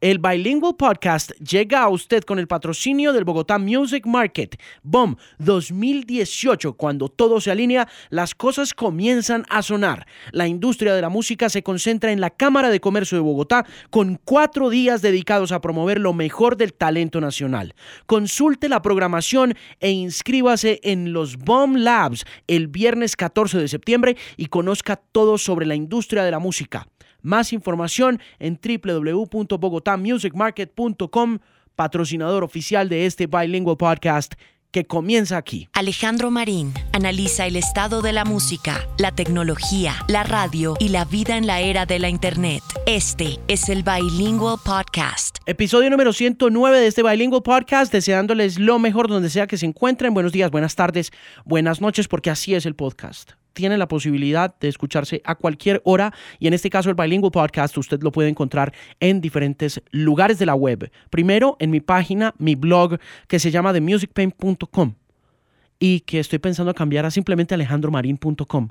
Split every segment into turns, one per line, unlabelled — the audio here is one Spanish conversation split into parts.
El Bilingual Podcast llega a usted con el patrocinio del Bogotá Music Market, BOM 2018. Cuando todo se alinea, las cosas comienzan a sonar. La industria de la música se concentra en la Cámara de Comercio de Bogotá con cuatro días dedicados a promover lo mejor del talento nacional. Consulte la programación e inscríbase en los BOM Labs el viernes 14 de septiembre y conozca todo sobre la industria de la música. Más información en www.bogotamusicmarket.com, patrocinador oficial de este Bilingual Podcast que comienza aquí.
Alejandro Marín analiza el estado de la música, la tecnología, la radio y la vida en la era de la Internet. Este es el Bilingual Podcast.
Episodio número 109 de este Bilingual Podcast, deseándoles lo mejor donde sea que se encuentren. Buenos días, buenas tardes, buenas noches, porque así es el podcast tiene la posibilidad de escucharse a cualquier hora y en este caso el Bilingual Podcast usted lo puede encontrar en diferentes lugares de la web. Primero en mi página, mi blog que se llama themusicpain.com y que estoy pensando cambiar a simplemente alejandromarin.com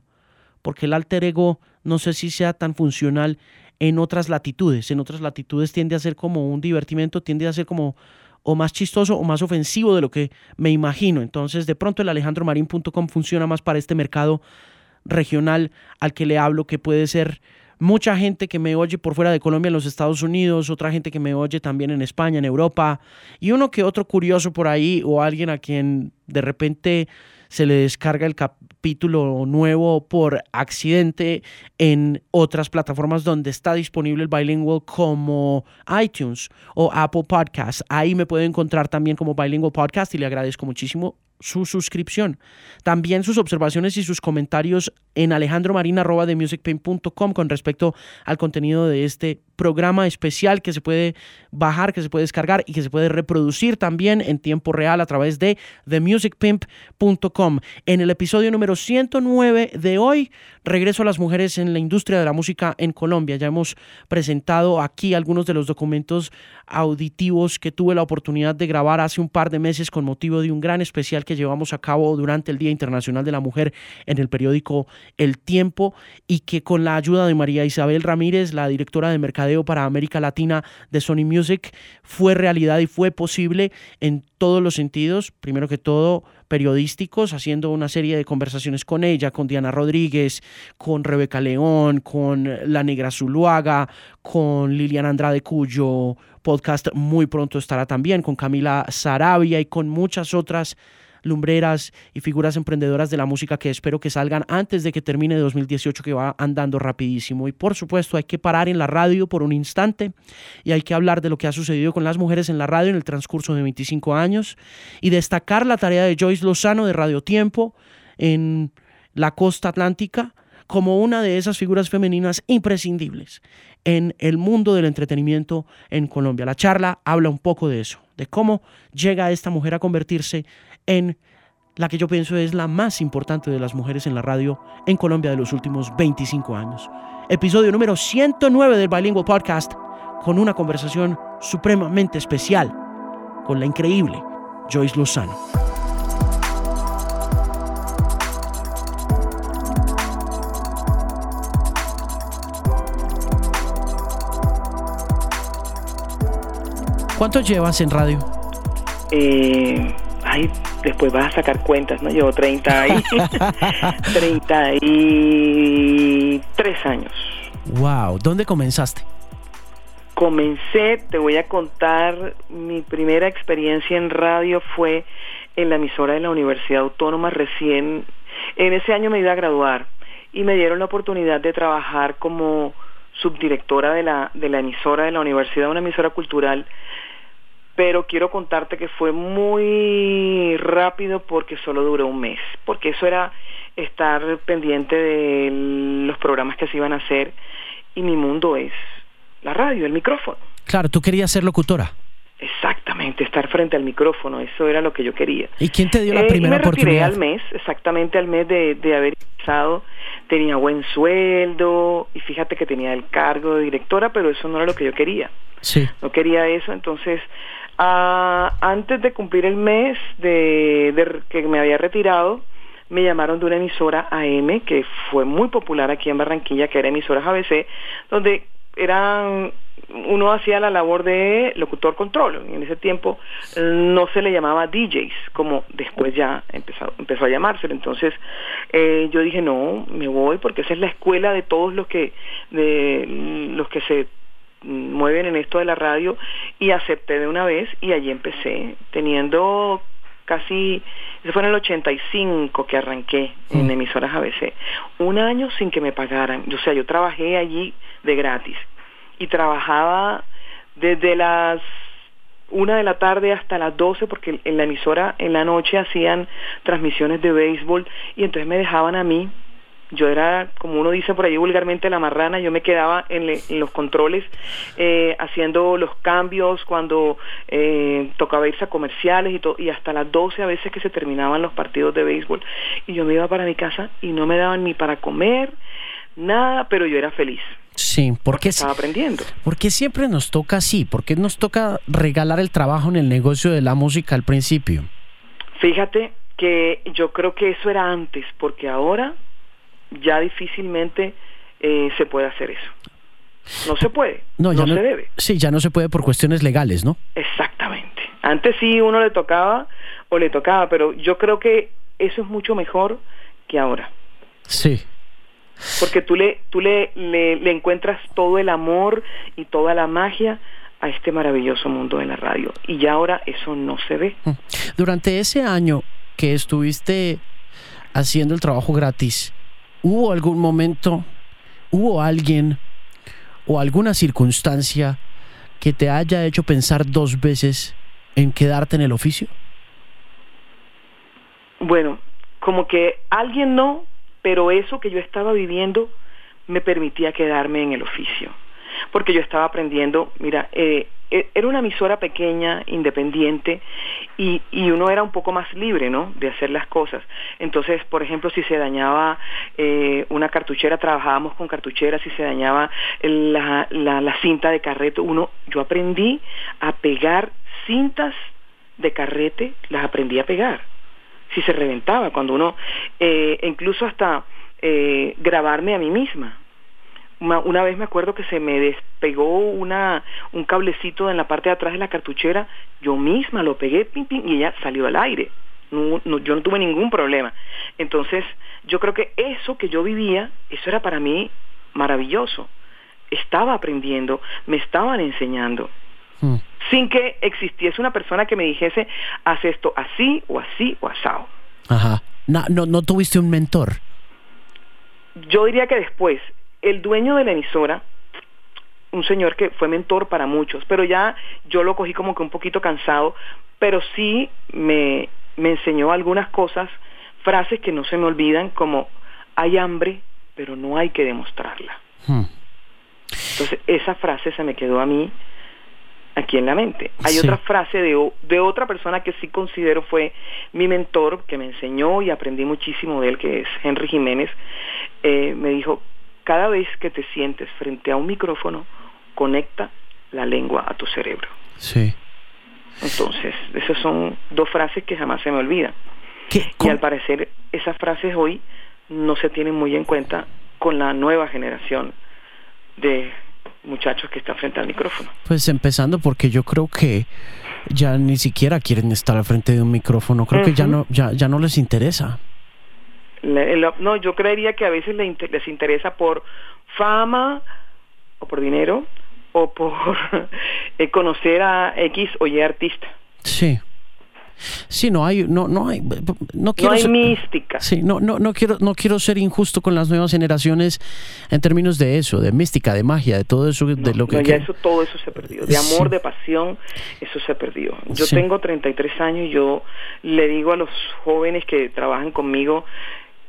porque el alter ego no sé si sea tan funcional en otras latitudes. En otras latitudes tiende a ser como un divertimento, tiende a ser como o más chistoso o más ofensivo de lo que me imagino. Entonces, de pronto el alejandromarin.com funciona más para este mercado regional al que le hablo, que puede ser mucha gente que me oye por fuera de Colombia en los Estados Unidos, otra gente que me oye también en España, en Europa, y uno que otro curioso por ahí o alguien a quien de repente se le descarga el capítulo nuevo por accidente en otras plataformas donde está disponible el Bilingual como iTunes o Apple Podcasts. Ahí me puede encontrar también como Bilingual Podcast y le agradezco muchísimo su suscripción. También sus observaciones y sus comentarios en alejandromarina.com con respecto al contenido de este programa especial que se puede bajar, que se puede descargar y que se puede reproducir también en tiempo real a través de themusicpimp.com. En el episodio número 109 de hoy, regreso a las mujeres en la industria de la música en Colombia. Ya hemos presentado aquí algunos de los documentos auditivos que tuve la oportunidad de grabar hace un par de meses con motivo de un gran especial que llevamos a cabo durante el Día Internacional de la Mujer en el periódico El Tiempo y que con la ayuda de María Isabel Ramírez, la directora de para América Latina de Sony Music, fue realidad y fue posible en todos los sentidos. Primero que todo, periodísticos, haciendo una serie de conversaciones con ella, con Diana Rodríguez, con Rebeca León, con La Negra Zuluaga, con Liliana Andrade, cuyo podcast muy pronto estará también, con Camila Sarabia y con muchas otras lumbreras y figuras emprendedoras de la música que espero que salgan antes de que termine 2018 que va andando rapidísimo. Y por supuesto hay que parar en la radio por un instante y hay que hablar de lo que ha sucedido con las mujeres en la radio en el transcurso de 25 años y destacar la tarea de Joyce Lozano de Radio Tiempo en la costa atlántica como una de esas figuras femeninas imprescindibles en el mundo del entretenimiento en Colombia. La charla habla un poco de eso, de cómo llega esta mujer a convertirse en la que yo pienso es la más importante de las mujeres en la radio en Colombia de los últimos 25 años. Episodio número 109 del Bilingual Podcast con una conversación supremamente especial con la increíble Joyce Lozano. ¿Cuánto llevas en radio?
Eh, ay, después vas a sacar cuentas, ¿no? Llevo 30 y, 33 años.
Wow, ¿dónde comenzaste?
Comencé, te voy a contar, mi primera experiencia en radio fue en la emisora de la Universidad Autónoma recién, en ese año me iba a graduar y me dieron la oportunidad de trabajar como subdirectora de la, de la emisora de la universidad, una emisora cultural pero quiero contarte que fue muy rápido porque solo duró un mes, porque eso era estar pendiente de los programas que se iban a hacer y mi mundo es la radio, el micrófono.
Claro, tú querías ser locutora.
Exactamente, estar frente al micrófono, eso era lo que yo quería.
¿Y quién te dio la
Eh,
primera
y me retiré
oportunidad?
al mes, exactamente al mes de, de haber empezado, tenía buen sueldo y fíjate que tenía el cargo de directora, pero eso no era lo que yo quería.
Sí.
no quería eso, entonces ah, antes de cumplir el mes de, que me había retirado, me llamaron de una emisora AM que fue muy popular aquí en Barranquilla, que era emisora ABC, donde eran uno hacía la labor de locutor control. En ese tiempo no se le llamaba DJs, como después ya empezó, empezó a llamárselo. Entonces eh, yo dije, no, me voy porque esa es la escuela de todos los que, de los que se mueven en esto de la radio y acepté de una vez y allí empecé teniendo casi, eso fue en el 85 que arranqué en emisoras ABC, un año sin que me pagaran, o sea, yo trabajé allí de gratis y trabajaba desde las una de la tarde hasta las 12 porque en la emisora en la noche hacían transmisiones de béisbol y entonces me dejaban a mí yo era, como uno dice por ahí vulgarmente, la marrana, yo me quedaba en, los controles eh, haciendo los cambios cuando eh, tocaba irse a comerciales y, y hasta las 12 a veces que se terminaban los partidos de béisbol. Y yo me iba para mi casa y no me daban ni para comer, nada, pero yo era feliz.
Sí, porque,
estaba aprendiendo.
Porque siempre nos toca así, porque nos toca regalar el trabajo en el negocio de la música al principio.
Fíjate que yo creo que eso era antes, porque ahora ya difícilmente eh, se puede hacer eso. No se puede, no, se debe.
Sí, ya no se puede por cuestiones legales, ¿no?
Exactamente. Antes sí uno le tocaba o le tocaba, pero yo creo que eso es mucho mejor que ahora.
Sí.
Porque tú le, tú le, le, encuentras todo el amor y toda la magia a este maravilloso mundo de la radio. Y ya ahora eso no se ve. Mm.
Durante ese año que estuviste haciendo el trabajo gratis, ¿Hubo algún momento, hubo alguien o alguna circunstancia que te haya hecho pensar dos veces en quedarte en el oficio?
Bueno, como que alguien no, pero eso que yo estaba viviendo me permitía quedarme en el oficio, porque yo estaba aprendiendo, mira, eh, era una emisora pequeña, independiente, y, y, uno era un poco más libre, ¿no?, de hacer las cosas. Entonces, por ejemplo, si se dañaba eh, una cartuchera, trabajábamos con cartucheras, si se dañaba la, la, la cinta de carrete, uno, yo aprendí a pegar cintas de carrete, las aprendí a pegar. Si se reventaba, cuando uno, eh, incluso hasta eh, grabarme a mí misma, una, vez me acuerdo que se me despegó una, un cablecito en la parte de atrás de la cartuchera, yo misma lo pegué y ella salió al aire. No, yo no tuve ningún problema. Entonces, yo creo que eso que yo vivía, eso era para mí maravilloso. Estaba aprendiendo, me estaban enseñando. Hmm. Sin que existiese una persona que me dijese, haz esto así o así o asado.
Ajá. No, no, no tuviste un mentor.
Yo diría que después, el dueño de la emisora, un señor que fue mentor para muchos, pero ya yo lo cogí como que un poquito cansado, pero sí me, me enseñó algunas cosas, frases que no se me olvidan, como hay hambre, pero no hay que demostrarla. Hmm. Entonces, esa frase se me quedó a mí aquí en la mente. Hay otra frase de, de, otra persona que sí considero fue mi mentor, que me enseñó y aprendí muchísimo de él, que es Henry Jiménez. Eh, me dijo, cada vez que te sientes frente a un micrófono, conecta la lengua a tu cerebro.
Sí.
Entonces, esas son dos frases que jamás se me olvidan. Y al parecer, esas frases hoy no se tienen muy en cuenta con la nueva generación de muchachos que están frente al micrófono.
Pues empezando porque yo creo que ya ni siquiera quieren estar al frente de un micrófono, creo que ya no ya ya no les interesa
no, yo creería que a veces les interesa por fama o por dinero o por eh, conocer a X o Y artista.
Sí. Sí, no hay, no, no hay, no quiero.
No hay mística.
Sí, no, no, no quiero, no quiero ser injusto con las nuevas generaciones en términos de eso, de mística, de magia, de todo eso, de lo que.
No, ya eso, todo eso se perdió. De amor, de pasión, eso se perdió. Yo tengo 33 años y yo le digo a los jóvenes que trabajan conmigo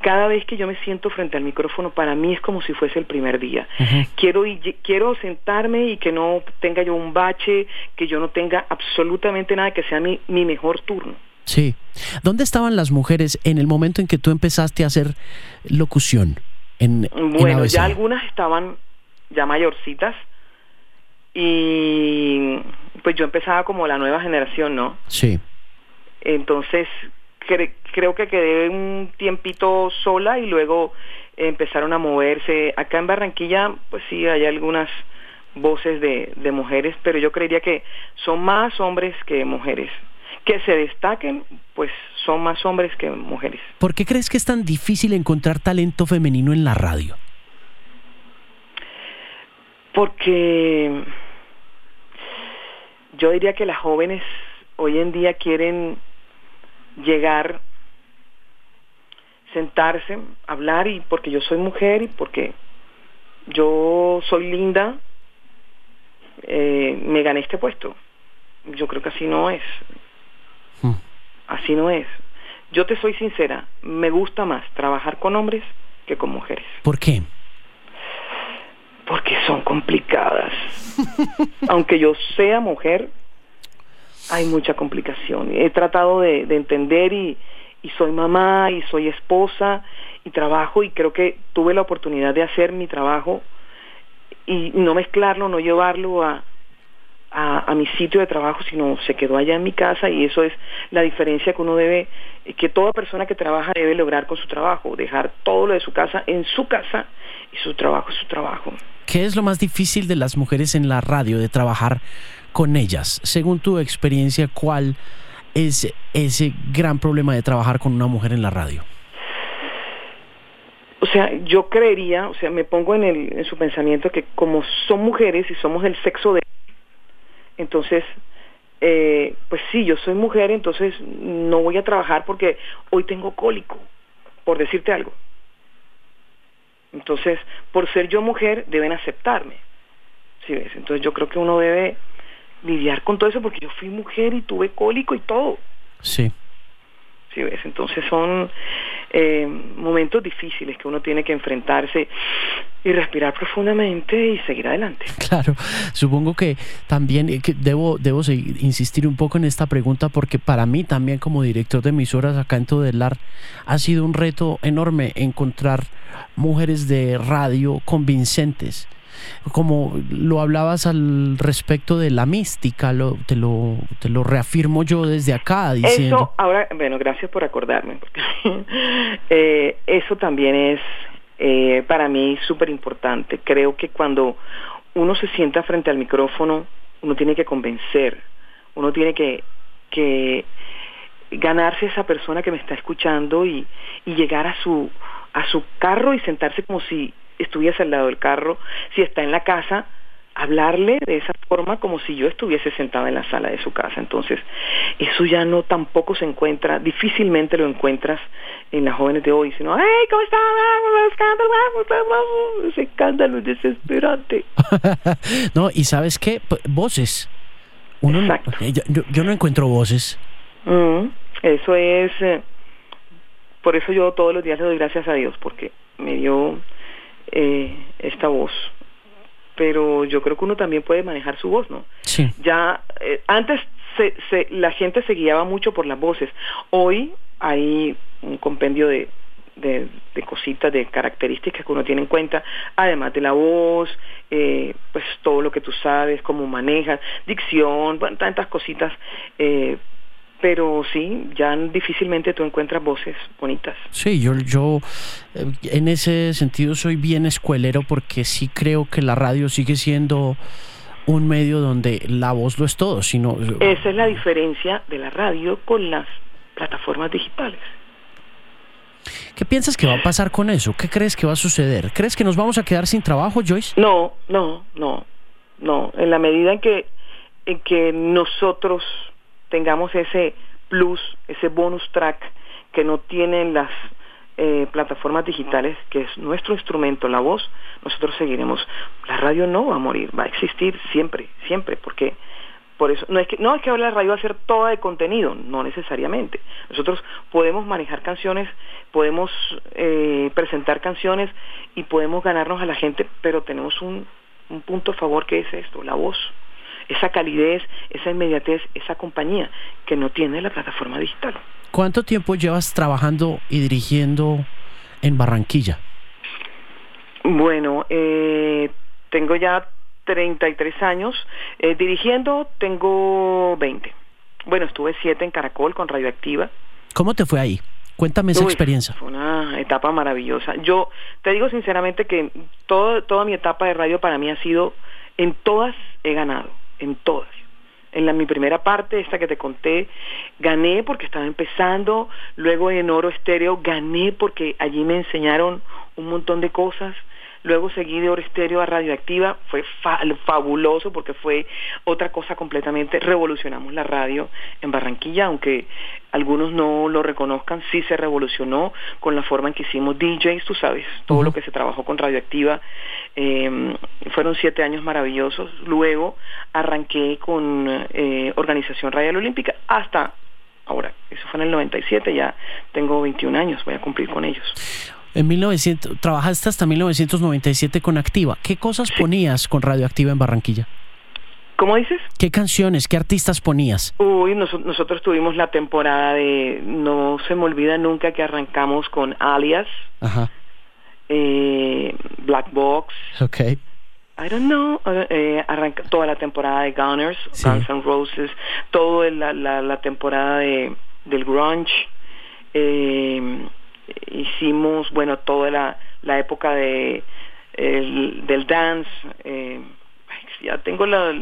cada vez que yo me siento frente al micrófono, para mí es como si fuese el primer día. quiero, quiero sentarme y que no tenga yo un bache, que yo no tenga absolutamente nada, que sea mi, mi mejor turno.
Sí. ¿Dónde estaban las mujeres en el momento en que tú empezaste a hacer locución? En,
bueno, ya algunas estaban ya mayorcitas y pues yo empezaba como la nueva generación, ¿no?
Sí.
Entonces creo que quedé un tiempito sola y luego empezaron a moverse. Acá en Barranquilla, pues sí, hay algunas voces de, de mujeres, pero yo creería que son más hombres que mujeres. Que se destaquen, pues son más hombres que mujeres.
¿Por qué crees que es tan difícil encontrar talento femenino en la radio?
Porque yo diría que las jóvenes hoy en día quieren llegar, sentarse, hablar y porque yo soy mujer y porque yo soy linda, eh, me gané este puesto. Yo creo que así no es. Hmm. Así no es. Yo te soy sincera, me gusta más trabajar con hombres que con mujeres.
¿Por qué?
Porque son complicadas. Aunque yo sea mujer, hay mucha complicación. He tratado de, entender y, y soy mamá y soy esposa y trabajo y creo que tuve la oportunidad de hacer mi trabajo y no mezclarlo, no llevarlo a, a, mi sitio de trabajo, sino se quedó allá en mi casa y eso es la diferencia que uno debe, que toda persona que trabaja debe lograr con su trabajo, dejar todo lo de su casa en su casa y su trabajo es su trabajo.
¿Qué es lo más difícil de las mujeres en la radio, de trabajar con ellas? Según tu experiencia, ¿cuál es ese gran problema de trabajar con una mujer en la radio?
O sea, yo creería, o sea, me pongo en, el, en su pensamiento que como son mujeres y somos el sexo de entonces, eh, pues sí, yo soy mujer, entonces no voy a trabajar porque hoy tengo cólico, por decirte algo. Entonces, por ser yo mujer, deben aceptarme. ¿Sí ves? Entonces yo creo que uno debe lidiar con todo eso porque yo fui mujer y tuve cólico y todo.
Sí.
¿Sí ves? Entonces son eh, momentos difíciles que uno tiene que enfrentarse y respirar profundamente y seguir adelante.
Claro, supongo que también eh, que debo, debo insistir un poco en esta pregunta porque para mí también como director de emisoras acá en Todelar ha sido un reto enorme encontrar mujeres de radio convincentes como lo hablabas al respecto de la mística, lo, te, lo, te lo reafirmo yo desde acá diciendo...
Eso, ahora, bueno, gracias por acordarme, porque eh, eso también es eh, para mí súper importante. Creo que cuando uno se sienta frente al micrófono, uno tiene que convencer, uno tiene que, que ganarse esa persona que me está escuchando y, y llegar a su, a su carro y sentarse como si estuviese al lado del carro, si está en la casa, hablarle de esa forma como si yo estuviese sentada en la sala de su casa. Entonces, eso ya no tampoco se encuentra, difícilmente lo encuentras en las jóvenes de hoy, sino, ¡ay, cómo está! Ese escándalo es desesperante.
no, y ¿sabes qué? Voces. Uno eh, yo, no encuentro voces.
Mm, eso es... Eh, por eso yo todos los días le doy gracias a Dios, porque me dio eh, esta voz. Pero yo creo que uno también puede manejar su voz, ¿no?
Sí.
Ya, eh, antes se, se, la gente se guiaba mucho por las voces. Hoy hay un compendio de, de, cositas, de características que uno tiene en cuenta, además de la voz, eh, pues todo lo que tú sabes, cómo manejas, dicción, tantas cositas, eh, pero sí, ya difícilmente tú encuentras voces bonitas.
Sí, yo, yo eh, en ese sentido soy bien escuelero porque sí creo que la radio sigue siendo un medio donde la voz lo es todo, sino...
Esa es la diferencia de la radio con las plataformas digitales.
¿Qué piensas que va a pasar con eso? ¿Qué crees que va a suceder? ¿Crees que nos vamos a quedar sin trabajo, Joyce?
No, no, no, no. En la medida en que, en que nosotros tengamos ese plus, ese bonus track que no tienen las eh, plataformas digitales, que es nuestro instrumento, la voz, nosotros seguiremos. La radio no va a morir, va a existir siempre, siempre, porque por eso no es que no es que ahora la radio va a ser toda de contenido, no necesariamente. Nosotros podemos manejar canciones, podemos eh, presentar canciones y podemos ganarnos a la gente, pero tenemos un, un punto a favor que es esto, la voz esa calidez, esa inmediatez, esa compañía que no tiene la plataforma digital.
¿Cuánto tiempo llevas trabajando y dirigiendo en Barranquilla?
Bueno, eh, tengo ya 33 años. Eh, dirigiendo tengo 20. Bueno, estuve 7 en Caracol con Radioactiva.
¿Cómo te fue ahí? Cuéntame esa experiencia.
Fue una etapa maravillosa. Yo te digo sinceramente que todo, toda mi etapa de radio para mí ha sido En todas he ganado, en todas. En la, mi primera parte, esta que te conté, gané porque estaba empezando, luego en Oro Estéreo gané porque allí me enseñaron un montón de cosas, Luego seguí de Oro Estéreo a Radioactiva, fue fabuloso porque fue otra cosa completamente, revolucionamos la radio en Barranquilla, aunque algunos no lo reconozcan, sí se revolucionó con la forma en que hicimos DJs, tú sabes, todo lo que se trabajó con Radioactiva, em, fueron siete años maravillosos. Luego arranqué con eh, Organización Radial Olímpica hasta ahora, eso fue en el 97, ya tengo 21 años, voy a cumplir con ellos.
En 1900, trabajaste hasta 1997 con Activa. ¿Qué cosas ponías con Radioactiva en Barranquilla?
¿Cómo dices?
¿Qué canciones, qué artistas ponías?
Uy, nosotros tuvimos la temporada de, no se me olvida nunca que arrancamos con Alias, Ajá. Eh, Black Box.
Ok.
I don't know, eh, arranca toda la temporada de Gunners, Guns N' Roses, toda la, la, temporada de, del grunge. Eh, hicimos, bueno, toda la, la época de, del dance. Eh, ya tengo la,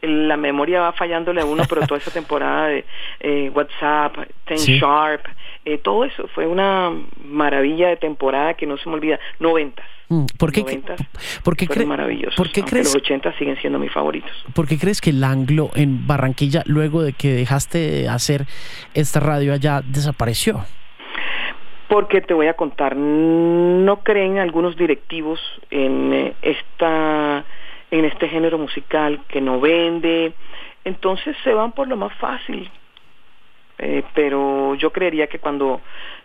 la memoria va fallándole a uno, pero toda esa temporada de eh, WhatsApp, Ten Sharp, eh, todo eso fue una maravilla de temporada que no se me olvida. Noventas.
Mm, ¿Por qué,
¿por qué maravillosos. ¿por qué crees, los 80 siguen siendo mis favoritos.
¿Por qué crees que el anglo en Barranquilla, luego de que dejaste de hacer esta radio allá, desapareció?
Porque te voy a contar, no creen algunos directivos en eh, esta en este género musical que no vende, entonces se van por lo más fácil. Eh, pero yo creería que cuando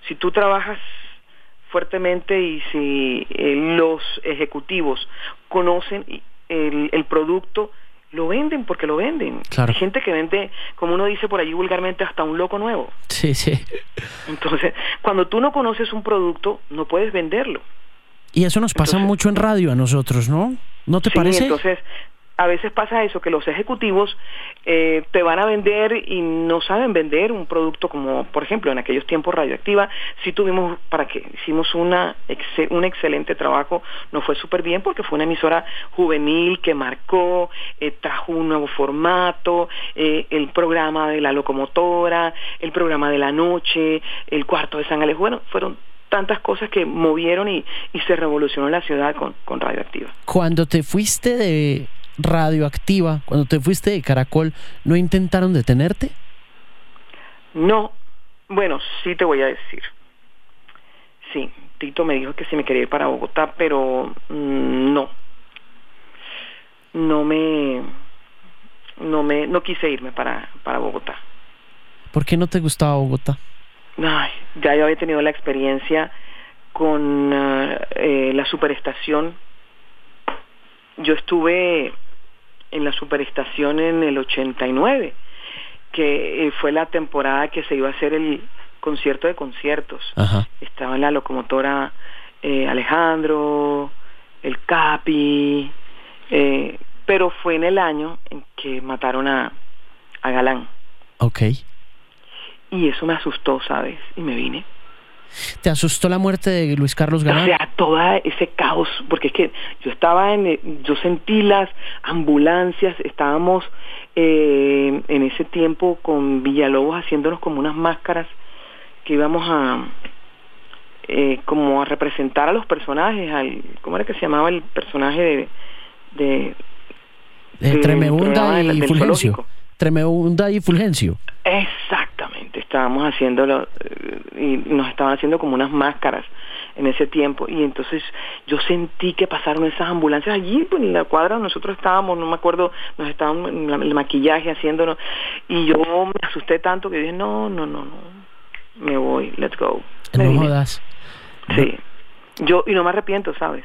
si tú trabajas fuertemente y si eh, los ejecutivos conocen el, el producto, lo venden porque lo venden. Hay gente que vende, como uno dice por allí vulgarmente, hasta un loco nuevo.
Sí, sí.
Entonces, cuando tú no conoces un producto, no puedes venderlo.
Y eso nos pasa mucho en radio a nosotros, ¿no? ¿No te parece?
Entonces, a veces pasa eso, que los ejecutivos eh, te van a vender y no saben vender un producto como, por ejemplo, en aquellos tiempos radioactiva, sí tuvimos, para que hicimos una un excelente trabajo, nos fue súper bien porque fue una emisora juvenil que marcó, eh, trajo un nuevo formato, eh, el programa de la locomotora, el programa de la noche, el cuarto de San Alejo, bueno, fueron tantas cosas que movieron y, y se revolucionó la ciudad con, con radioactiva.
Cuando te fuiste de radioactiva, cuando te fuiste de Caracol, ¿no intentaron detenerte?
No, bueno, sí te voy a decir. Sí, Tito me dijo que si me quería ir para Bogotá, pero mm, no. No me no me no quise irme para para Bogotá.
¿Por qué no te gustaba Bogotá?
Ay, ya yo había tenido la experiencia con ah, eh, la superestación. Yo estuve en la superestación en el 89, que eh, fue la temporada que se iba a hacer el concierto de conciertos. Estaba en la locomotora eh, Alejandro, el Capi, eh, pero fue en el año en que mataron a, a Galán.
Ok.
Y eso me asustó, ¿sabes? Y me vine.
¿Te asustó la muerte de Luis Carlos Galán?
O sea, todo ese caos, porque es que yo estaba en, yo sentí las ambulancias, estábamos eh, en ese tiempo con Villalobos haciéndonos como unas máscaras que íbamos a, eh, como a representar a los personajes, al, ¿cómo era que se llamaba el personaje de... de,
de, Tremebunda y Fulgencio. Tremebunda y Fulgencio.
Exactamente, estábamos haciéndolo eh, y nos estaban haciendo como unas máscaras en ese tiempo y entonces yo sentí que pasaron esas ambulancias allí pues, en la cuadra nosotros estábamos no me acuerdo nos estaban en el maquillaje haciéndonos y yo me asusté tanto que dije no no no no me voy let's go
no jodas.
Sí. Yo y no me arrepiento sabes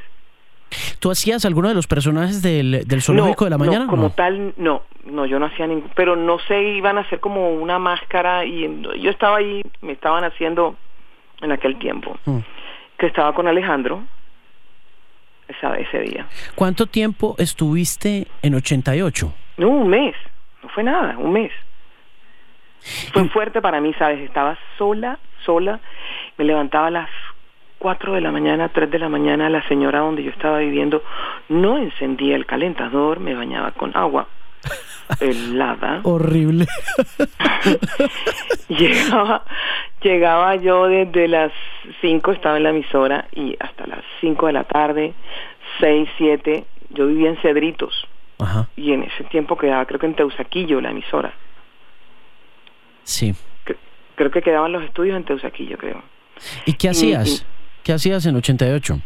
¿Tú hacías alguno de los personajes del, del zoológico de la mañana?
No, como tal, no, no, yo no hacía ningún, pero no sé, iban a hacer como una máscara y yo estaba ahí, me estaban haciendo en aquel tiempo, mm. que estaba con Alejandro esa, ese día.
¿Cuánto tiempo estuviste en 88?
No, un mes, no fue nada, un mes. Fue fuerte para mí, ¿sabes? Estaba sola, sola, me levantaba a las 4 de la mañana, 3 de la mañana, la señora donde yo estaba viviendo no encendía el calentador, me bañaba con agua helada.
Horrible.
llegaba, llegaba yo desde las 5, estaba en la emisora, y hasta las 5 de la tarde, 6, 7, yo vivía en Cedritos.
Ajá.
Y en ese tiempo quedaba, creo que en Teusaquillo, la emisora.
Sí.
creo que quedaban los estudios en Teusaquillo, creo.
¿Y qué hacías? ¿Qué hacías en 88?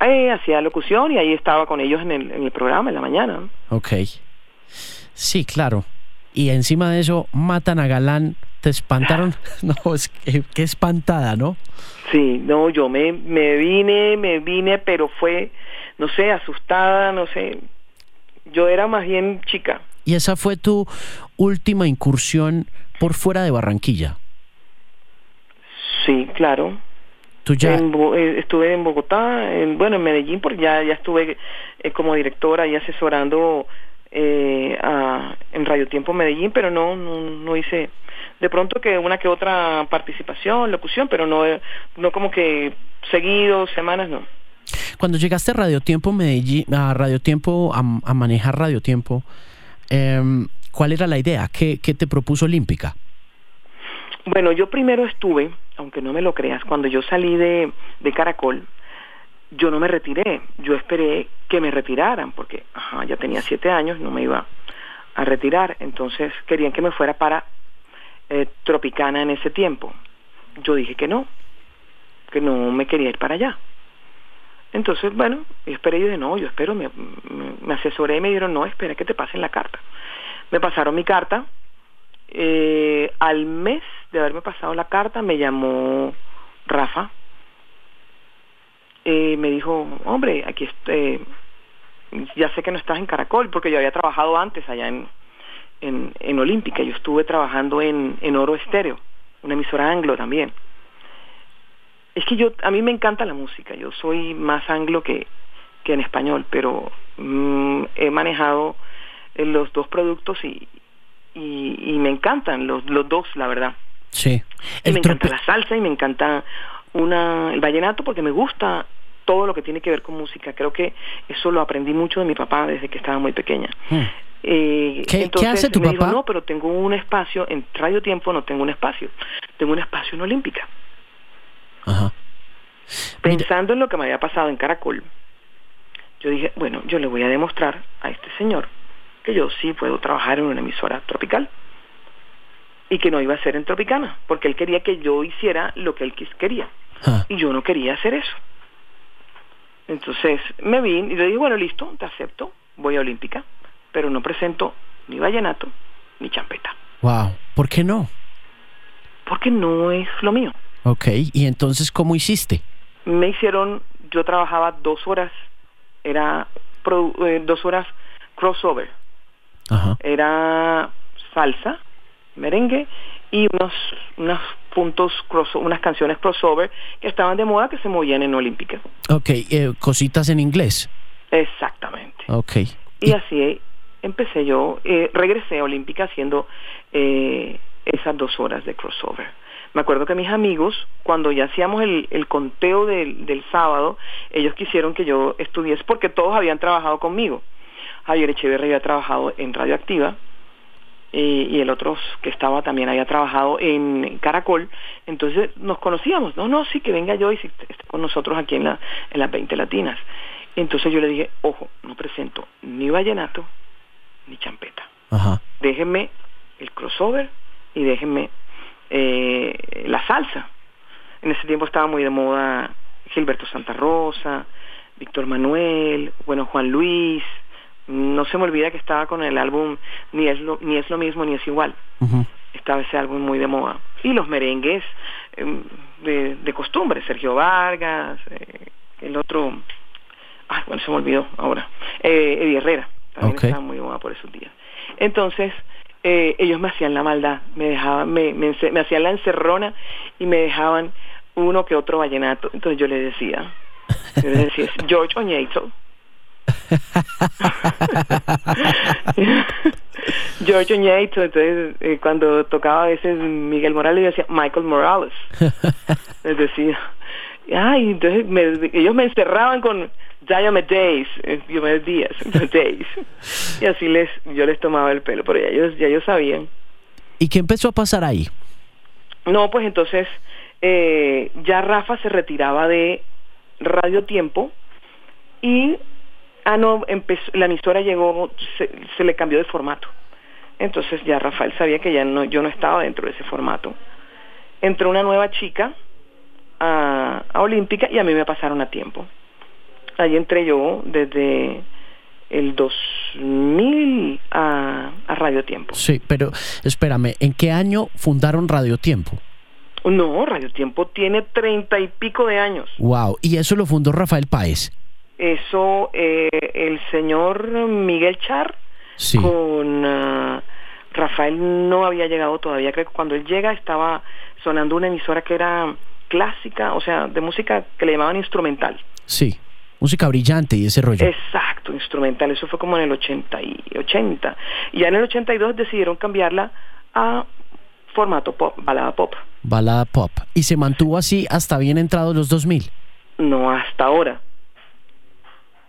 Ahí hacía locución y ahí estaba con ellos en el, en el programa en la mañana.
Ok. Sí, claro. Y encima de eso, matan a Galán. ¿Te espantaron? No, es que qué espantada, ¿no?
Sí, no, yo me, me vine, me vine, pero fue, no sé, asustada, no sé. Yo era más bien chica.
¿Y esa fue tu última incursión por fuera de Barranquilla?
Sí, claro.
¿Tú ya...
En eh, estuve en Bogotá, en, bueno, en Medellín, porque ya, ya estuve eh, como directora y asesorando eh, a- en Radio Tiempo Medellín, pero no, no, no hice, de pronto que una que otra participación, locución, pero no, eh, no como que seguido, semanas, no.
Cuando llegaste a Radio Tiempo Medellín, a Radio Tiempo, a, a manejar Radio Tiempo, em, ¿cuál era la idea? ¿Qué, qué te propuso Olímpica?
Bueno, yo primero estuve, aunque no me lo creas, cuando yo salí de, Caracol, yo no me retiré, yo esperé que me retiraran, porque ya tenía siete años, no me iba a retirar, entonces querían que me fuera para eh, Tropicana en ese tiempo. Yo dije que no, que no me quería ir para allá. Entonces, bueno, esperé, yo dije, no, yo espero, me, me, asesoré y me dieron, no, espera que te pasen la carta. Me pasaron mi carta, eh, al mes de haberme pasado la carta me llamó Rafa. Eh, me dijo hombre aquí est- eh, ya sé que no estás en Caracol porque yo había trabajado antes allá en en, en Olímpica. Yo estuve trabajando en, en Oro Estéreo una emisora anglo también. Es que yo a mí me encanta la música. Yo soy más anglo que que en español pero mm, he manejado eh, los dos productos y, y, y me encantan los, los dos, la verdad.
Sí.
Y
El
me encanta la salsa y me encanta una, el vallenato porque me gusta todo lo que tiene que ver con música. Creo que eso lo aprendí mucho de mi papá desde que estaba muy pequeña.
Hmm.
Eh,
¿Qué- qué
entonces
hace tu
me dijo,
papá?
no, pero tengo un espacio, en Radio Tiempo no tengo un espacio, tengo un espacio en Olímpica.
Ajá. Mira,
Pensando en lo que me había pasado en Caracol, yo dije, bueno, yo le voy a demostrar a este señor que yo sí puedo trabajar en una emisora tropical y que no iba a ser en Tropicana, porque él quería que yo hiciera lo que él quería
ah,
y yo no quería hacer eso. Entonces me vi y le dije, bueno, listo, te acepto, voy a Olímpica, pero no presento ni vallenato ni champeta,
wow. ¿Por qué no?
porque no es lo mío.
Ok. ¿Y entonces cómo hiciste?
me hicieron, yo trabajaba dos horas, era produ- eh, dos horas crossover,
Ajá.
era salsa, merengue y unos, unos puntos, cross, unas canciones crossover que estaban de moda que se movían en Olímpica.
Ok. eh, cositas en inglés.
Exactamente.
Ok.
Y así empecé yo, eh, regresé a Olímpica haciendo eh, esas dos horas de crossover. Me acuerdo que mis amigos, cuando ya hacíamos el, el conteo del, del sábado, ellos quisieron que yo estuviese, porque todos habían trabajado conmigo. Javier Echeverri había trabajado en Radioactiva, eh, y el otro que estaba también había trabajado en Caracol, entonces nos conocíamos, no, no, sí, que venga yo y si esté con nosotros aquí en, la, en las 20 latinas. Entonces yo le dije, ojo, no presento ni vallenato ni champeta.
Ajá.
Déjenme el crossover y déjenme eh, la salsa. En ese tiempo estaba muy de moda Gilberto Santa Rosa, Víctor Manuel, bueno, Juan Luis. No se me olvida que estaba con el álbum Ni es lo, ni es lo mismo ni es igual. Estaba ese álbum muy de moda. Y los merengues eh, de, de costumbre, Sergio Vargas, eh, el otro, ay, bueno, se me olvidó ahora, eh, Eddie Herrera, también estaba muy de moda por esos días. Entonces, eh, ellos me hacían la maldad, me dejaban, me, me, me hacían la encerrona y me dejaban uno que otro vallenato. Entonces yo les decía, yo les decía, George Oñeito. George Oñeito, entonces eh, cuando tocaba a veces Miguel Morales, yo decía Michael Morales, les decía. Ay, entonces ellos me encerraban con Diomed Days, eh, Diomed Díaz, Days. Y así les, yo les tomaba el pelo, pero ya ellos, ya ellos sabían.
¿Y qué empezó a pasar ahí?
No, pues entonces eh, ya Rafa se retiraba de Radio Tiempo y ah no empezó, la emisora llegó se, se, le cambió de formato entonces ya Rafael sabía que ya no yo no estaba dentro de ese formato entró una nueva chica a, a Olímpica y a mí me pasaron a tiempo ahí entré yo desde el 2000 a, a Radio Tiempo.
Sí, pero espérame, ¿en qué año fundaron Radio Tiempo?
No, Radio Tiempo tiene treinta y pico de años.
Wow, y eso lo fundó Rafael Páez.
Eso, eh, el señor Miguel Char
Sí.
con uh, Rafael no había llegado todavía. Creo que cuando él llega estaba sonando una emisora que era clásica, o sea, de música que le llamaban instrumental.
Sí, música brillante y ese rollo.
Exacto, instrumental. Eso fue como en el 80 y 80. Y ya en el 82 decidieron cambiarla a formato pop, balada pop.
Balada pop. ¿Y se mantuvo así hasta bien entrados los 2000?
No hasta ahora.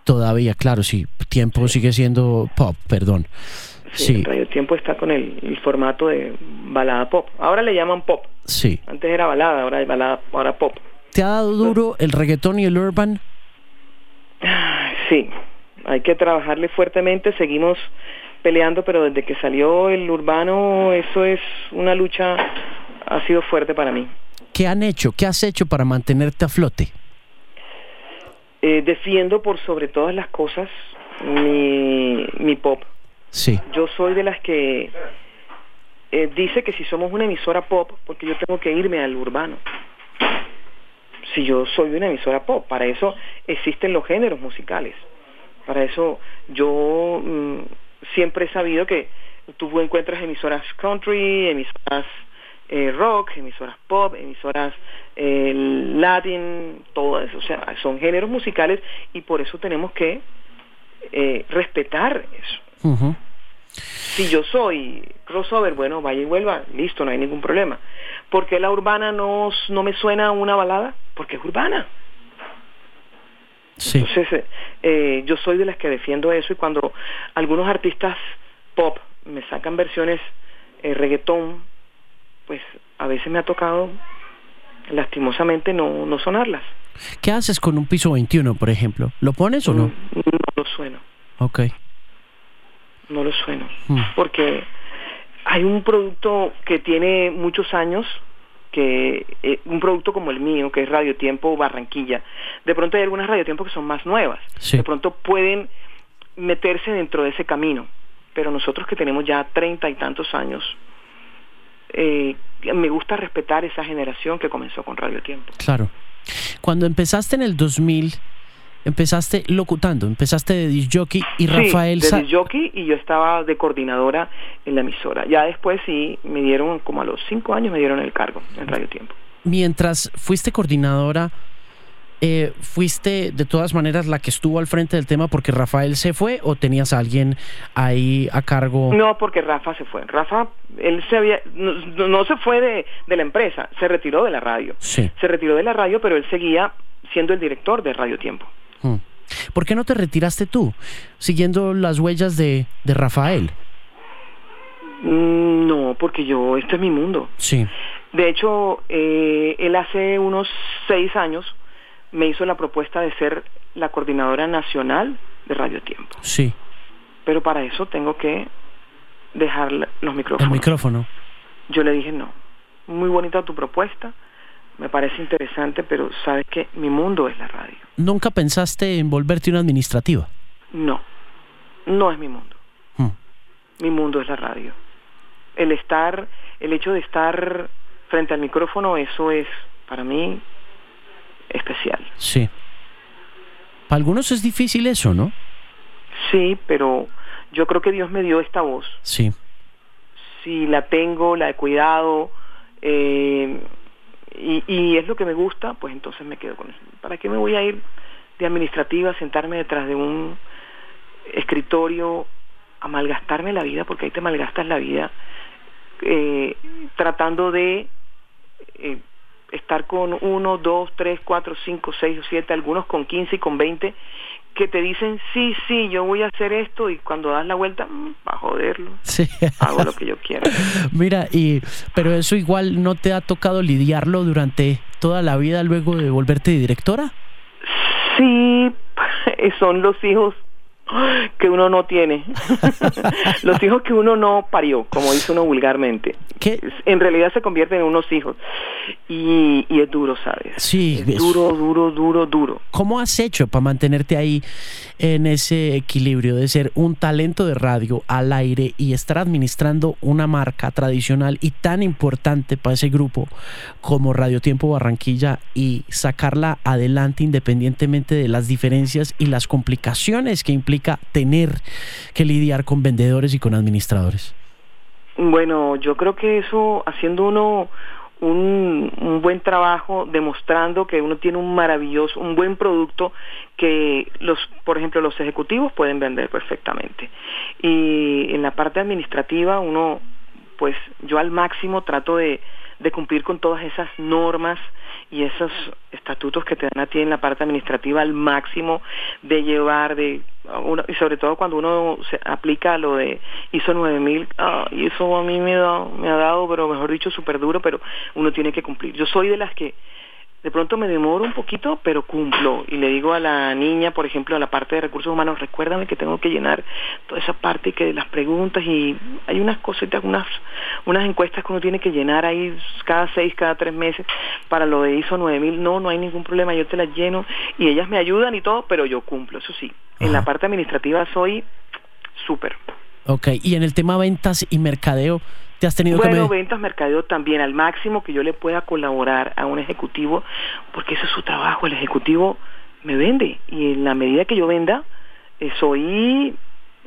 Todavía, claro, sí. Tiempo sigue siendo pop, perdón.
Sí,
Sí,
Radio Tiempo está con el, el formato de balada pop. Ahora le llaman pop.
sí.
Antes era balada, ahora es balada, ahora pop.
¿Te ha dado duro el reggaetón y el urban?
Sí, hay que trabajarle fuertemente, seguimos peleando, pero desde que salió el urbano, eso es una lucha, ha sido fuerte para mí.
¿Qué han hecho? ¿Qué has hecho para mantenerte a flote?
Eh, defiendo por sobre todas las cosas mi, mi pop.
Sí,
Yo soy de las que eh, dice que si somos una emisora pop, porque yo tengo que irme al urbano. Si yo soy una emisora pop, para eso existen los géneros musicales. Para eso yo mm, siempre he sabido que tú encuentras emisoras country, emisoras eh, rock, emisoras pop, emisoras eh, latin, todo eso. O sea, son géneros musicales y por eso tenemos que eh, respetar eso. Si yo soy crossover, bueno, vaya y vuelva, listo, no hay ningún problema. ¿Por qué la urbana no, no me suena una balada? Porque es urbana.
sí.
Entonces, eh, eh, yo soy de las que defiendo eso y cuando algunos artistas pop me sacan versiones eh, reggaetón, pues a veces me ha tocado lastimosamente no, no sonarlas.
¿Qué haces con un piso 21, por ejemplo? ¿Lo pones o no?
Mm, No lo sueno,
Ok.
no lo sueno.
Mm.
Porque hay un producto que tiene muchos años, que eh, un producto como el mío, que es Radio Tiempo Barranquilla. De pronto hay algunas Radio Tiempo que son más nuevas.
Sí.
De pronto pueden meterse dentro de ese camino. Pero nosotros que tenemos ya treinta y tantos años, eh, me gusta respetar esa generación que comenzó con Radio Tiempo.
Claro. Cuando empezaste en el 2000, empezaste locutando, empezaste de disc jockey y Rafael...
sí,
Sa-
de disc jockey y yo estaba de coordinadora en la emisora. Ya después sí me dieron, como a los cinco años me dieron el cargo en Radio Tiempo.
mientras fuiste coordinadora, eh, ¿fuiste de todas maneras la que estuvo al frente del tema porque Rafael se fue o tenías a alguien ahí a cargo?
No, porque Rafa se fue. Rafa, él se había, no, no se fue de, de la empresa, se retiró de la radio.
Sí.
Se retiró de la radio, pero él seguía siendo el director de Radio Tiempo.
Mm. ¿Por qué no te retiraste tú, siguiendo las huellas de, de Rafael?
Mm, No, porque yo, este es mi mundo.
Sí.
De hecho, eh, él hace unos seis años me hizo la propuesta de ser la coordinadora nacional de Radio Tiempo.
Sí,
Pero para eso tengo que dejar los
el
micrófonos.
micrófono.
Yo le dije, no, muy bonita tu propuesta, me parece interesante, pero sabes que mi mundo es la radio.
¿Nunca pensaste en volverte una administrativa?
No, no es mi mundo.
Mm.
Mi mundo es la radio. El estar, el hecho de estar frente al micrófono, eso es para mí especial.
Sí. Para algunos es difícil eso, ¿no?
Sí, pero yo creo que Dios me dio esta voz.
Sí.
Si la tengo, la he cuidado, eh, y, y es lo que me gusta, pues entonces me quedo con eso. ¿Para qué me voy a ir de administrativa, a sentarme detrás de un escritorio, a malgastarme la vida, porque ahí te malgastas la vida, eh, tratando de eh, estar con uno, dos, tres, cuatro, cinco, seis o siete, algunos con quince y con veinte, que te dicen, sí, sí, yo voy a hacer esto y cuando das la vuelta, mm, va a joderlo.
Sí.
Hago lo que yo quiero.
Mira, y pero eso igual no te ha tocado lidiarlo durante toda la vida luego de volverte directora?
Sí, son los hijos que uno no tiene. los hijos que uno no parió, como dice uno vulgarmente.
¿Qué?
En realidad se convierten en unos hijos. Y, y es duro, ¿sabes?
Sí.
Es duro, duro, duro, duro.
¿Cómo has hecho para mantenerte ahí en ese equilibrio de ser un talento de radio al aire y estar administrando una marca tradicional y tan importante para ese grupo como Radio Tiempo Barranquilla y sacarla adelante independientemente de las diferencias y las complicaciones que implica tener que lidiar con vendedores y con administradores?
Bueno, yo creo que eso, haciendo uno un, un, buen trabajo demostrando que uno tiene un maravilloso, un buen producto que los, por ejemplo, los ejecutivos pueden vender perfectamente. Y en la parte administrativa uno, pues yo al máximo trato de, de cumplir con todas esas normas y esos estatutos que te dan a ti en la parte administrativa al máximo de llevar de uno, y sobre todo cuando uno se aplica lo de ISO 9000 ah, y eso a mí me, da, me ha dado pero mejor dicho súper duro pero uno tiene que cumplir. Yo soy de las que de pronto me demoro un poquito, pero cumplo. Y le digo a la niña, por ejemplo, a la parte de recursos humanos, recuérdame que tengo que llenar toda esa parte que las preguntas y hay unas cositas, unas, unas encuestas que uno tiene que llenar ahí cada seis, cada tres meses para lo de ISO 9000. No, no hay ningún problema, yo te las lleno y ellas me ayudan y todo, pero yo cumplo, eso sí. En la parte administrativa soy súper.
Ok, y en el tema ventas y mercadeo, ¿te has tenido
bueno,
que...
Ventas, mercadeo también, al máximo que yo le pueda colaborar a un ejecutivo, porque eso es su trabajo, el ejecutivo me vende, y en la medida que yo venda, eh, soy,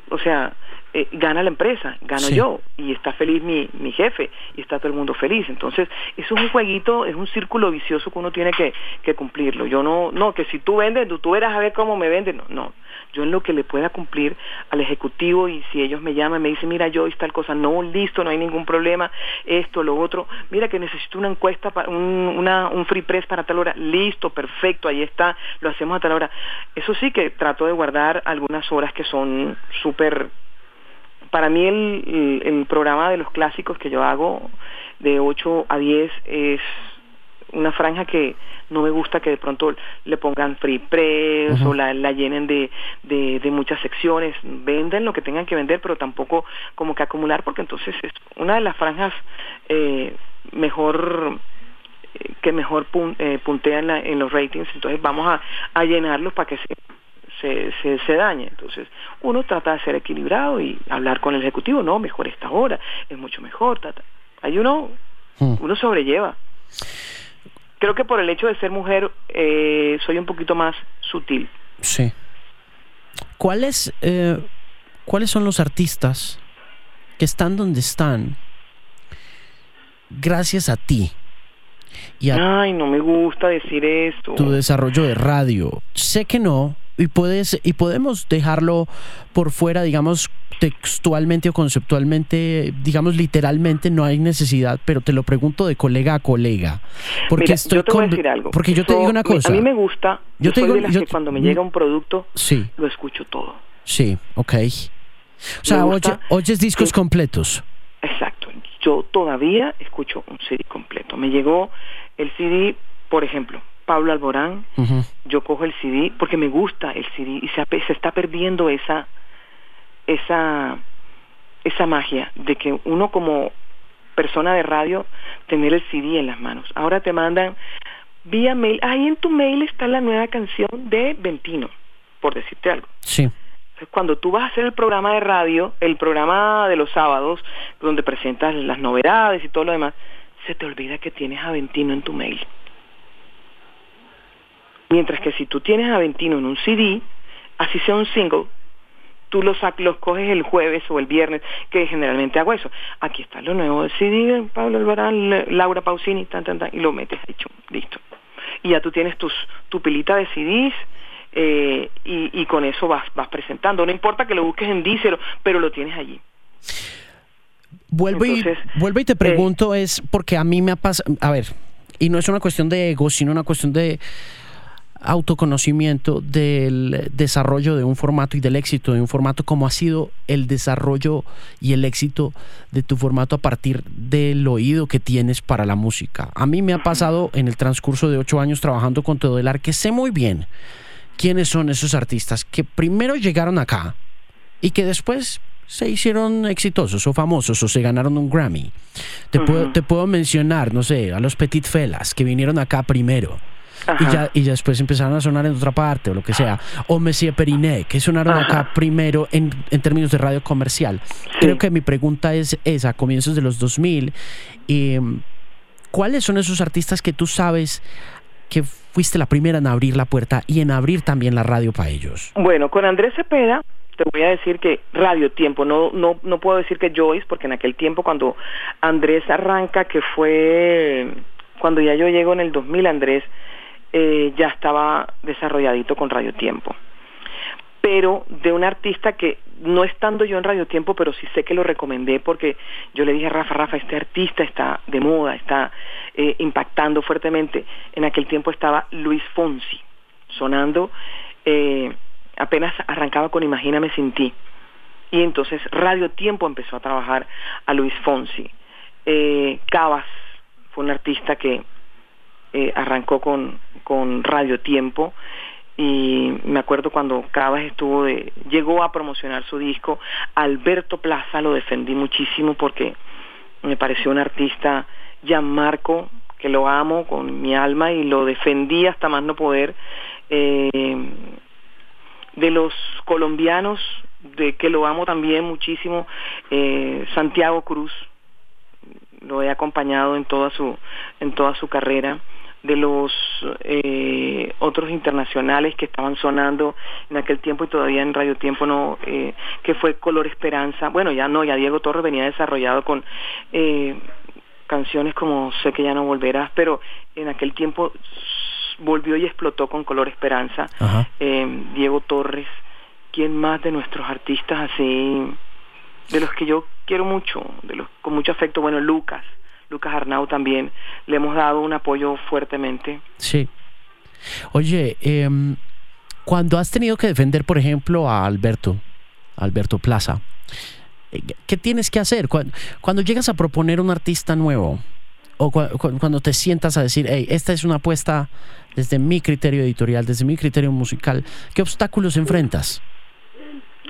o sea, eh, gana la empresa, gano
Sí.
yo, y está feliz mi, mi jefe, y está todo el mundo feliz. Entonces, eso es un jueguito, es un círculo vicioso que uno tiene que, que cumplirlo. Yo no, no, que si tú vendes, tú, tú verás a ver cómo me venden, no, no. Yo en lo que le pueda cumplir al ejecutivo y si ellos me llaman, me dicen, mira, yo tal cosa, no, listo, no hay ningún problema, esto, lo otro, mira que necesito una encuesta, para un, una, un free press para tal hora, listo, perfecto, ahí está, lo hacemos a tal hora. Eso sí que trato de guardar algunas horas que son súper para mí el, el, el, programa de los clásicos que yo hago de 8 a 10 es una franja que no me gusta que de pronto le pongan free press uh -huh. o la, la llenen de, de, de, muchas secciones. Venden lo que tengan que vender, pero tampoco como que acumular, porque entonces es una de las franjas eh, mejor que mejor pun, eh, puntea en, la, en, los ratings, entonces vamos a, a llenarlos para que se se, se, se, dañe. Entonces, uno trata de ser equilibrado y hablar con el ejecutivo, no, mejor esta hora, es mucho mejor. Tata. Ahí uno, hmm. uno sobrelleva. Creo que por el hecho de ser mujer eh, soy un poquito más sutil.
Sí. ¿Cuáles, eh, ¿Cuáles son los artistas que están donde están gracias a ti?
Y a Ay, no me gusta decir esto.
Tu desarrollo de radio. Sé que no, y puedes y podemos dejarlo por fuera digamos textualmente o conceptualmente digamos literalmente no hay necesidad pero te lo pregunto de colega a colega porque
Mira,
estoy
yo te voy a decir algo.
porque yo te digo una cosa
a mí me gusta yo, yo te soy digo, de las
yo,
que cuando me llega un producto
sí.
lo escucho todo.
Sí ok. O sea oye, oyes discos
que,
completos.
Exacto. Yo todavía escucho un CD completo. Me llegó el CD por ejemplo Pablo Alborán, uh -huh. yo cojo el CD porque me gusta el CD y se, se, está perdiendo esa esa esa magia de que uno como persona de radio tener el CD en las manos. Ahora te mandan vía mail, ahí en tu mail está la nueva canción de Ventino, por decirte algo.
Sí.
Cuando tú vas a hacer el programa de radio, el programa de los sábados, donde presentas las novedades y todo lo demás, se te olvida que tienes a Ventino en tu mail. Mientras que si tú tienes a Aventino en un CD, así sea un single, tú los, los coges el jueves o el viernes, que generalmente hago eso. Aquí está lo nuevo del CD, Pablo Alvarán, Laura Pausini, tan, tan, tan, y lo metes ahí, chum, listo. Y ya tú tienes tus, tu pilita de CDs, eh, y, y, con eso vas, vas presentando. No importa que lo busques en Díselo, pero lo tienes allí.
Vuelvo, Entonces, y, vuelvo y te pregunto, eh, es porque a mí me ha pasado, a ver, Y no es una cuestión de ego, sino una cuestión de autoconocimiento del desarrollo de un formato y del éxito de un formato, como ha sido el desarrollo y el éxito de tu formato a partir del oído que tienes para la música. A mí me ha pasado en el transcurso de ocho años trabajando con Teodelar que sé muy bien quiénes son esos artistas que primero llegaron acá y que después se hicieron exitosos o famosos o se ganaron un Grammy. Te, puedo, te puedo mencionar, no sé, a los Petit Felas que vinieron acá primero. Y ya, y ya después empezaron a sonar en otra parte o lo que sea. O Messier Periné, que sonaron acá primero en, en, términos de radio comercial. Creo que mi pregunta es esa, a comienzos de los 2000. Eh, ¿Cuáles son esos artistas que tú sabes que fuiste la primera en abrir la puerta y en abrir también la radio para ellos?
Bueno, con Andrés Cepeda te voy a decir que Radio Tiempo, no, no, no puedo decir que Joyce, porque en aquel tiempo cuando Andrés arranca, que fue cuando ya yo llego en el 2000, Andrés eh, ya estaba desarrolladito con Radio Tiempo. Pero de un artista que no estando yo en Radio Tiempo, pero sí sé que lo recomendé porque yo le dije a Rafa, Rafa, este artista está de moda, está eh, impactando fuertemente. En aquel tiempo estaba Luis Fonsi, sonando, eh, apenas arrancaba con Imagíname sin ti. Y entonces Radio Tiempo empezó a trabajar a Luis Fonsi. Eh, Cabas fue un artista que eh, arrancó con, con Radio Tiempo y me acuerdo cuando Cabas estuvo de, llegó a promocionar su disco, Alberto Plaza lo defendí muchísimo porque me pareció un artista, Marco que lo amo con mi alma y lo defendí hasta más no poder. Eh, de los colombianos, de que lo amo también muchísimo, eh, Santiago Cruz, lo he acompañado en toda su, en toda su carrera de los eh, otros internacionales que estaban sonando en aquel tiempo y todavía en Radio Tiempo no, eh, que fue Color Esperanza. Bueno, ya no, ya Diego Torres venía desarrollado con eh, canciones como Sé que ya no volverás, pero en aquel tiempo volvió y explotó con Color Esperanza. Diego Torres, ¿quién más de nuestros artistas así, de los que yo quiero mucho, de los con mucho afecto? Bueno, Lucas. Lucas Arnau también, le hemos dado un apoyo fuertemente.
Sí. Oye, em, cuando has tenido que defender, por ejemplo, a Alberto, Alberto Plaza, eh, ¿qué tienes que hacer? Cuando, llegas a proponer un artista nuevo, o cuando te sientas a decir, hey, esta es una apuesta desde mi criterio editorial, desde mi criterio musical, ¿qué obstáculos enfrentas?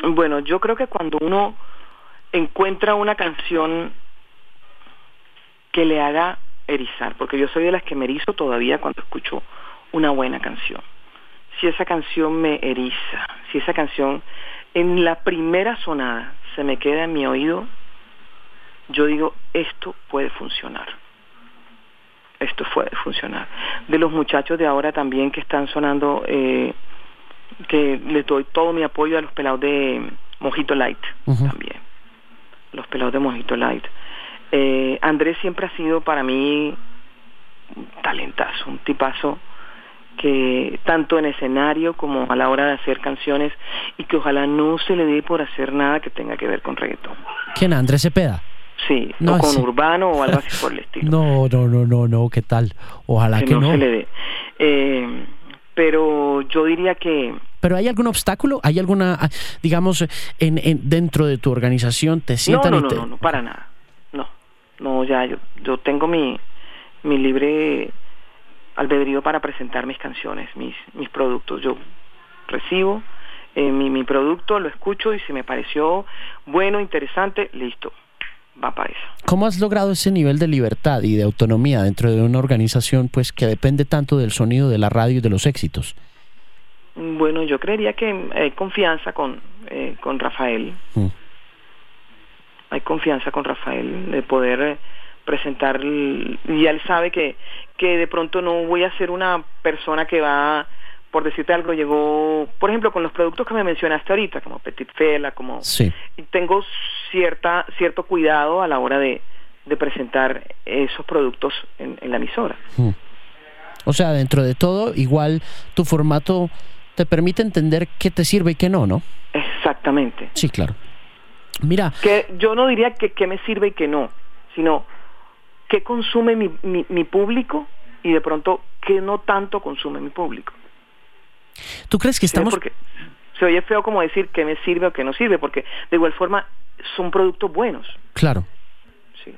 Bueno, yo creo que cuando uno encuentra una canción que le haga erizar, porque yo soy de las que me erizo todavía cuando escucho una buena canción. Si esa canción me eriza, si esa canción en la primera sonada se me queda en mi oído, yo digo, esto puede funcionar. Esto puede funcionar. De los muchachos de ahora también que están sonando, eh, que les doy todo mi apoyo a los pelados de Mojito Light también. Los pelados de Mojito Light. Eh, Andrés siempre ha sido para mí un talentazo, un tipazo que tanto en escenario como a la hora de hacer canciones y que ojalá no se le dé por hacer nada que tenga que ver con reggaetón.
¿Quién? ¿Andrés Cepeda?
Sí, o con urbano o algo así por el estilo.
No, no, no, no, no, ¿qué tal? Ojalá que, no,
se le dé. Eh, pero yo diría que...
¿Pero hay algún obstáculo? ¿Hay alguna, digamos, en, dentro de tu organización te sientan
no,
no,
no, no, para nada. No, ya yo, yo tengo mi, mi libre albedrío para presentar mis canciones, mis, mis productos. Yo recibo eh, mi, mi producto, lo escucho y si me pareció bueno, interesante, listo, va para eso.
¿Cómo has logrado ese nivel de libertad y de autonomía dentro de una organización pues que depende tanto del sonido de la radio y de los éxitos?
Bueno, yo creería que hay confianza con, eh, con Rafael. Mm hay confianza con Rafael de poder eh, presentar y él sabe que que de pronto no voy a ser una persona que va por decirte algo llegó por ejemplo con los productos que me mencionaste ahorita como Petit Fela como
sí.
tengo cierta cierto cuidado a la hora de, de presentar esos productos en, la emisora hmm.
o sea dentro de todo igual tu formato te permite entender qué te sirve y qué no no
exactamente
sí claro Mira.
Que yo no diría que qué me sirve y que no, sino qué consume mi, mi, público y de pronto qué no tanto consume mi público.
¿Tú crees que estamos...?
Porque se oye feo como decir que me sirve o que no sirve, porque de igual forma son productos buenos.
Claro.
Sí.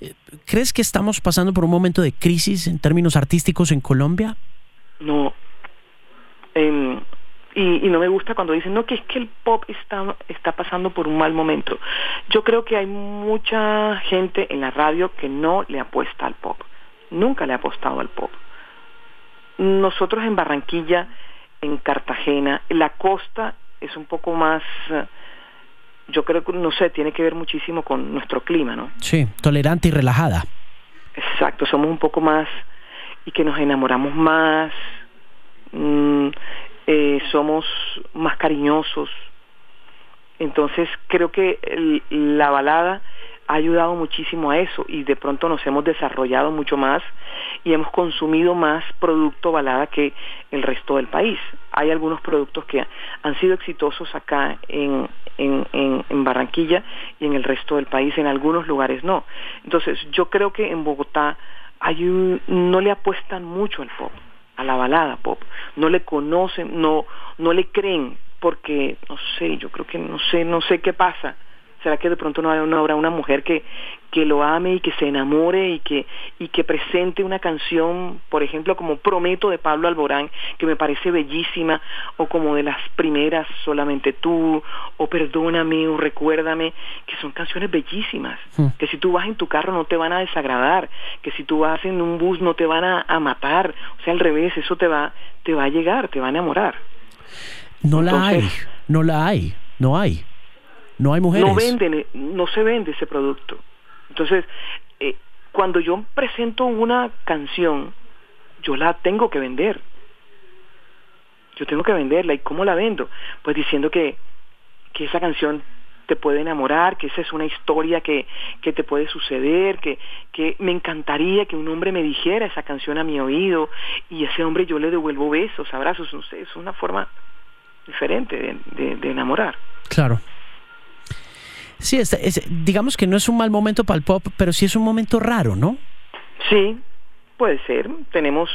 Eh, ¿Crees que estamos pasando por un momento de crisis en términos artísticos en Colombia?
No. Em, y, y, no me gusta cuando dicen, no, que es que el pop está, está pasando por un mal momento. Yo creo que hay mucha gente en la radio que no le apuesta al pop. Nunca le ha apostado al pop. Nosotros en Barranquilla, en Cartagena, la costa es un poco más... Uh, yo creo que, no sé, tiene que ver muchísimo con nuestro clima, ¿no?
Sí, tolerante y relajada.
Exacto, somos un poco más y que nos enamoramos más, mmm, eh, somos más cariñosos. Entonces creo que la balada ha ayudado muchísimo a eso y de pronto nos hemos desarrollado mucho más y hemos consumido más producto balada que el resto del país. Hay algunos productos que han sido exitosos acá en, en, en, en, Barranquilla y en el resto del país, en algunos lugares no. Entonces yo creo que en Bogotá hay un, no le apuestan mucho al pop, a la balada pop, no le conocen, no, no le creen, porque no sé, yo creo que no sé, no sé qué pasa ¿Será que de pronto no, habrá una mujer que, que lo ame y que se enamore y que, y que presente una canción, por ejemplo, como Prometo de Pablo Alborán, que me parece bellísima, o como de las primeras, Solamente tú, o Perdóname, o Recuérdame, que son canciones bellísimas,
Hmm.
que si tú vas en tu carro no te van a desagradar, que si tú vas en un bus no te van a, a matar, o sea, al revés, eso te va, te va a llegar, te va a enamorar.
No la hay, no la hay, no hay. No hay mujeres.
no venden, no se vende ese producto. Entonces, eh, cuando yo presento una canción, yo la tengo que vender. Yo tengo que venderla. ¿Y cómo la vendo? Pues diciendo que, que esa canción te puede enamorar, que esa es una historia que, que te puede suceder, que, que me encantaría que un hombre me dijera esa canción a mi oído y ese hombre yo le devuelvo besos, abrazos, no sé, es una forma diferente de, de, de enamorar.
Claro. Sí, es- es- digamos que no es un mal momento para el pop, pero sí es un momento raro, ¿no?
Sí, puede ser. Tenemos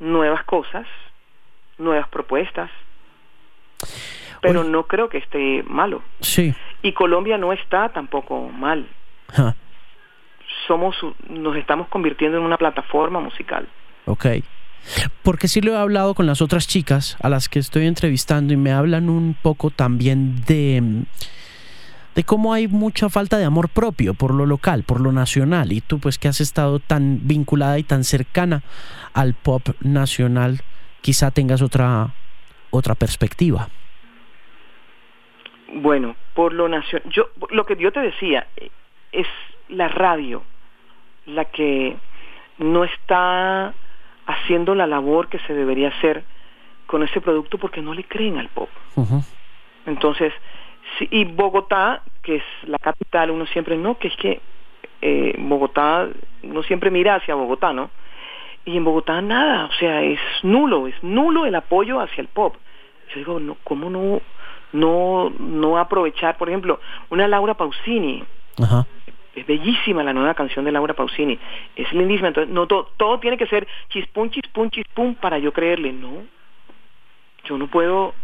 nuevas cosas, nuevas propuestas, pero
Oye.
no creo que esté malo.
Sí.
Y Colombia no está tampoco mal. Somos, nos estamos convirtiendo en una plataforma musical.
ok. Porque sí lo he hablado con las otras chicas a las que estoy entrevistando y me hablan un poco también de, de cómo hay mucha falta de amor propio por lo local, por lo nacional. Y tú pues que has estado tan vinculada y tan cercana al pop nacional, quizá tengas otra, otra perspectiva.
Bueno, por lo nacional, yo lo que yo te decía eh, es la radio la que no está haciendo la labor que se debería hacer con ese producto porque no le creen al pop. Entonces, sí, y Bogotá, que es la capital, uno siempre, no, que es que eh, Bogotá, uno siempre mira hacia Bogotá, ¿no? Y en Bogotá nada, o sea, es nulo, es nulo el apoyo hacia el pop. Yo digo, no, ¿cómo no, no, no aprovechar, por ejemplo, una Laura Pausini?
Ajá.
Es bellísima la nueva canción de Laura Pausini, es lindísima, entonces no todo, todo tiene que ser chispum, chispum, chispum para yo creerle, no. Yo no puedo,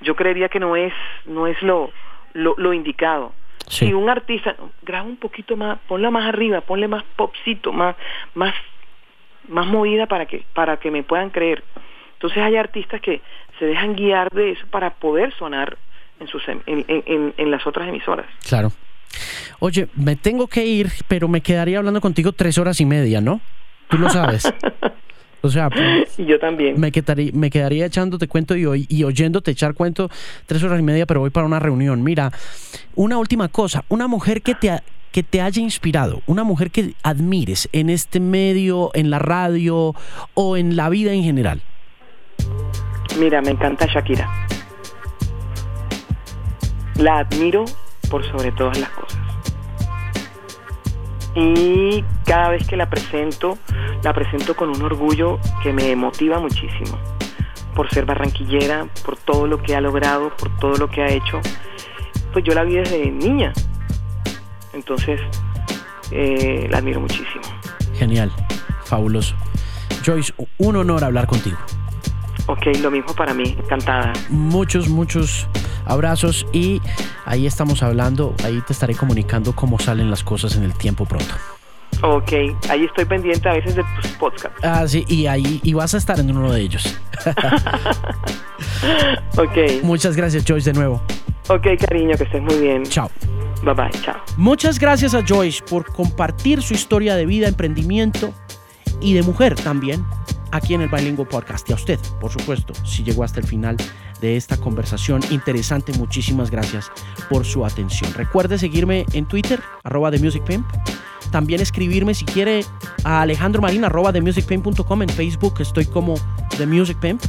yo creería que no es, no es lo, lo, lo indicado.
Sí.
Si un artista graba un poquito más, ponla más arriba, ponle más popcito, más, más, más movida para que, para que me puedan creer. Entonces hay artistas que se dejan guiar de eso para poder sonar en sus em- en, en, en, en las otras emisoras.
Claro. Oye, me tengo que ir, pero me quedaría hablando contigo tres horas y media, ¿no? Tú lo sabes. O sea,
yo también.
me quedaría, me quedaría echándote cuento y, oy- y oyéndote echar cuento tres horas y media, pero voy para una reunión. Mira, una última cosa, una mujer que te, ha- que te haya inspirado, una mujer que admires en este medio, en la radio o en la vida en general.
Mira, me encanta Shakira. La admiro por sobre todas las cosas. Y cada vez que la presento, la presento con un orgullo que me motiva muchísimo. Por ser barranquillera, por todo lo que ha logrado, por todo lo que ha hecho. Pues yo la vi desde niña. Entonces, eh, la admiro muchísimo.
Genial. Fabuloso. Joyce, un honor hablar contigo.
Ok, lo mismo para mí, encantada.
Muchos, muchos abrazos y ahí estamos hablando, ahí te estaré comunicando cómo salen las cosas en el tiempo pronto.
Ok, ahí estoy pendiente a veces de tus podcasts.
Ah, sí, y ahí y vas a estar en uno de ellos.
ok.
Muchas gracias, Joyce, de nuevo.
Ok, cariño, que estés muy bien.
Chao.
Bye bye, chao.
Muchas gracias a Joyce por compartir su historia de vida, emprendimiento y de mujer también aquí en el Bilingual Podcast. Y a usted, por supuesto, si llegó hasta el final de esta conversación interesante, muchísimas gracias por su atención. Recuerde seguirme en Twitter, arroba Music Pimp. También escribirme si quiere a Alejandro Marín, arroba TheMusicPimp.com. En Facebook estoy como The Music Pimp.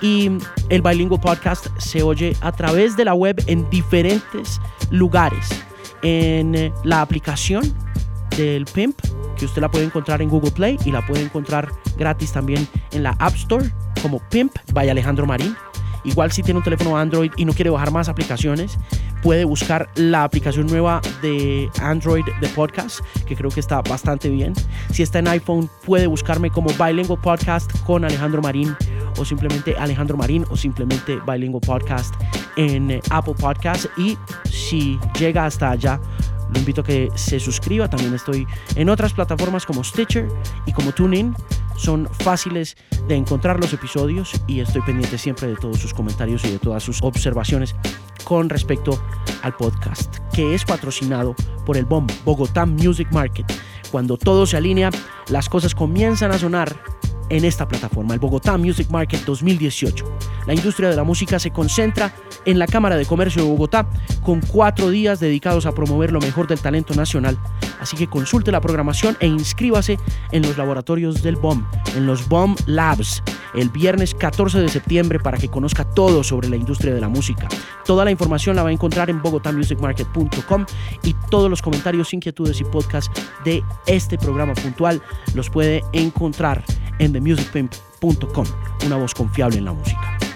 Y el Bilingual Podcast se oye a través de la web en diferentes lugares. En eh, la aplicación del Pimp, que usted la puede encontrar en Google Play y la puede encontrar gratis también en la App Store como Pimp by Alejandro Marín. Igual si tiene un teléfono Android y no quiere bajar más aplicaciones, puede buscar la aplicación nueva de Android de podcast, que creo que está bastante bien. Si está en iPhone, puede buscarme como Bilingual Podcast con Alejandro Marín o simplemente Alejandro Marín o simplemente Bilingual Podcast en Apple Podcast. Y si llega hasta allá, lo invito a que se suscriba. También estoy en otras plataformas como Stitcher y como TuneIn. Son fáciles de encontrar los episodios y estoy pendiente siempre de todos sus comentarios y de todas sus observaciones con respecto al podcast, que es patrocinado por el BOM, Bogotá Music Market. Cuando todo se alinea, las cosas comienzan a sonar en esta plataforma, el Bogotá Music Market 2018. La industria de la música se concentra en la Cámara de Comercio de Bogotá con cuatro días dedicados a promover lo mejor del talento nacional. Así que consulte la programación e inscríbase en los laboratorios del BOM, en los BOM Labs, el viernes 14 de septiembre para que conozca todo sobre la industria de la música. Toda la información la va a encontrar en bogotamusicmarket.com y todos los comentarios, inquietudes y podcasts de este programa puntual los puede encontrar en themusicpimp.com, una voz confiable en la música.